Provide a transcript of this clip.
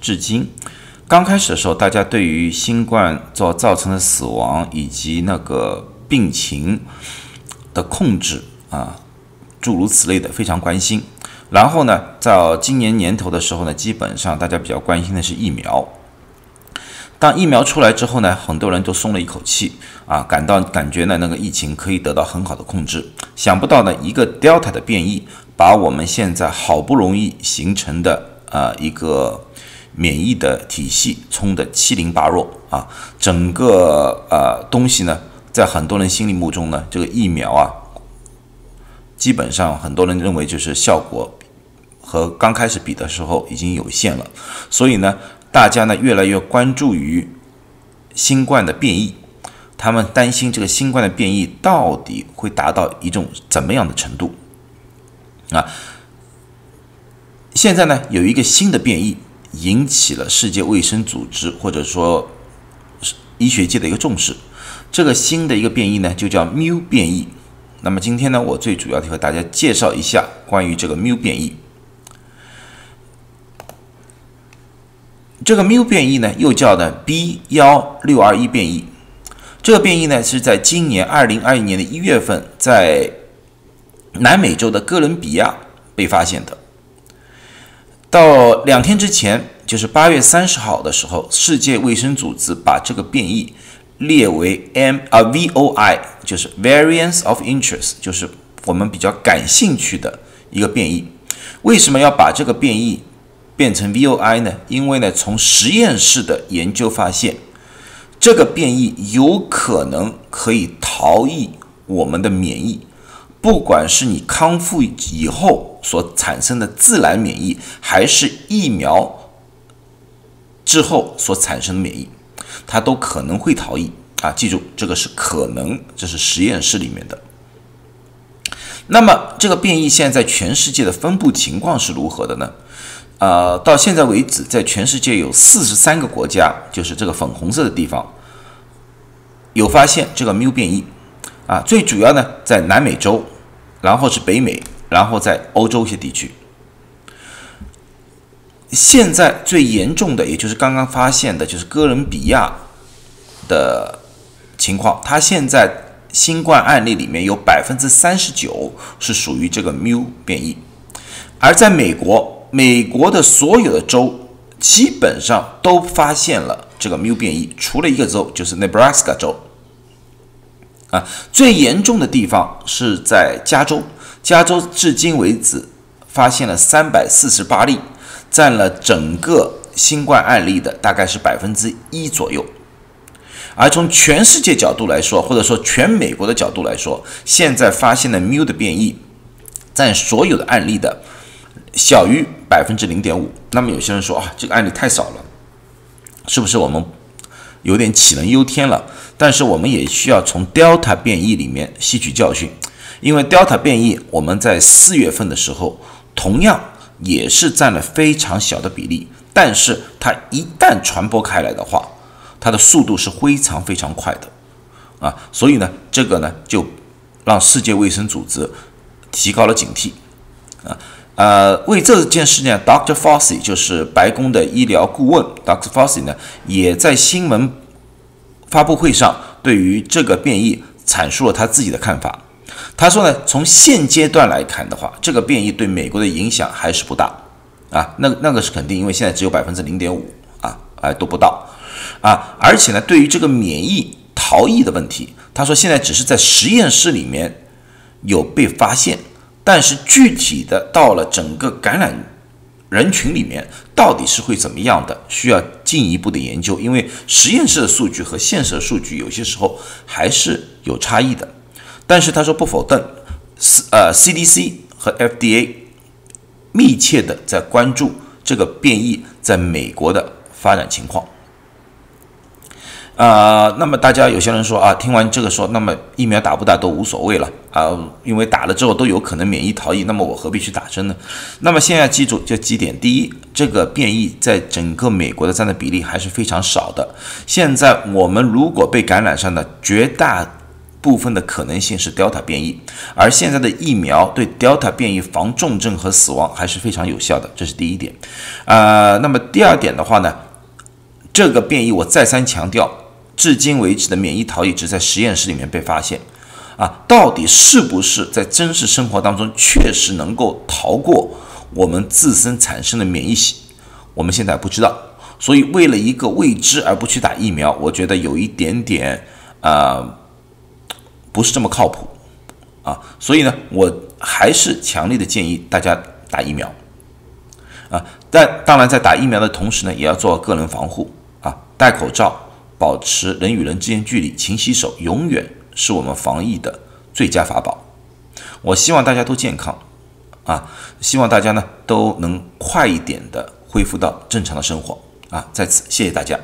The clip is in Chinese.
至今，刚开始的时候，大家对于新冠造造成的死亡以及那个病情的控制啊，诸如此类的非常关心。然后呢，在今年年头的时候呢，基本上大家比较关心的是疫苗。当疫苗出来之后呢，很多人都松了一口气啊，感到感觉呢那个疫情可以得到很好的控制。想不到呢，一个 Delta 的变异，把我们现在好不容易形成的啊一个免疫的体系冲得七零八落啊，整个呃东西呢，在很多人心里目中呢，这个疫苗啊，基本上很多人认为就是效果。和刚开始比的时候已经有限了，所以呢，大家呢越来越关注于新冠的变异，他们担心这个新冠的变异到底会达到一种怎么样的程度啊？现在呢有一个新的变异引起了世界卫生组织或者说医学界的一个重视，这个新的一个变异呢就叫 Mu 变异。那么今天呢，我最主要的和大家介绍一下关于这个 Mu 变异。这个 mu 变异呢，又叫呢 B 幺六二一变异。这个变异呢，是在今年二零二一年的一月份，在南美洲的哥伦比亚被发现的。到两天之前，就是八月三十号的时候，世界卫生组织把这个变异列为 M 啊 VOI，就是 Variants of Interest，就是我们比较感兴趣的一个变异。为什么要把这个变异？变成 VOI 呢？因为呢，从实验室的研究发现，这个变异有可能可以逃逸我们的免疫，不管是你康复以后所产生的自然免疫，还是疫苗之后所产生的免疫，它都可能会逃逸啊！记住，这个是可能，这是实验室里面的。那么，这个变异现在全世界的分布情况是如何的呢？呃，到现在为止，在全世界有四十三个国家，就是这个粉红色的地方，有发现这个 mu 变异啊。最主要呢，在南美洲，然后是北美，然后在欧洲一些地区。现在最严重的，也就是刚刚发现的，就是哥伦比亚的情况。它现在新冠案例里面有百分之三十九是属于这个 mu 变异，而在美国。美国的所有的州基本上都发现了这个 mu 变异，除了一个州，就是 Nebraska 州。啊，最严重的地方是在加州，加州至今为止发现了三百四十八例，占了整个新冠案例的大概是百分之一左右。而从全世界角度来说，或者说全美国的角度来说，现在发现的 mu 的变异占所有的案例的。小于百分之零点五，那么有些人说啊，这个案例太少了，是不是我们有点杞人忧天了？但是我们也需要从 Delta 变异里面吸取教训，因为 Delta 变异我们在四月份的时候同样也是占了非常小的比例，但是它一旦传播开来的话，它的速度是非常非常快的啊，所以呢，这个呢就让世界卫生组织提高了警惕啊。呃，为这件事呢，Dr. Fauci 就是白宫的医疗顾问，Dr. Fauci 呢也在新闻发布会上对于这个变异阐述了他自己的看法。他说呢，从现阶段来看的话，这个变异对美国的影响还是不大啊。那那个是肯定，因为现在只有百分之零点五啊，哎都不到啊。而且呢，对于这个免疫逃逸的问题，他说现在只是在实验室里面有被发现。但是具体的到了整个感染人群里面，到底是会怎么样的，需要进一步的研究，因为实验室的数据和现实的数据有些时候还是有差异的。但是他说不否认，是呃 CDC 和 FDA 密切的在关注这个变异在美国的发展情况。啊，那么大家有些人说啊，听完这个说，那么疫苗打不打都无所谓了啊，因为打了之后都有可能免疫逃逸，那么我何必去打针呢？那么现在记住这几点：第一，这个变异在整个美国的占的比例还是非常少的。现在我们如果被感染上的绝大部分的可能性是 Delta 变异，而现在的疫苗对 Delta 变异防重症和死亡还是非常有效的，这是第一点。啊，那么第二点的话呢，这个变异我再三强调，至今为止的免疫逃逸只在实验室里面被发现，啊，到底是不是在真实生活当中确实能够逃过我们自身产生的免疫系，我们现在不知道。所以为了一个未知而不去打疫苗，我觉得有一点点啊。不是这么靠谱啊，所以呢，我还是强烈的建议大家打疫苗啊。但当然，在打疫苗的同时呢，也要做个人防护啊，戴口罩，保持人与人之间距离，勤洗手，永远是我们防疫的最佳法宝。我希望大家都健康啊，希望大家呢都能快一点的恢复到正常的生活啊。在此，谢谢大家。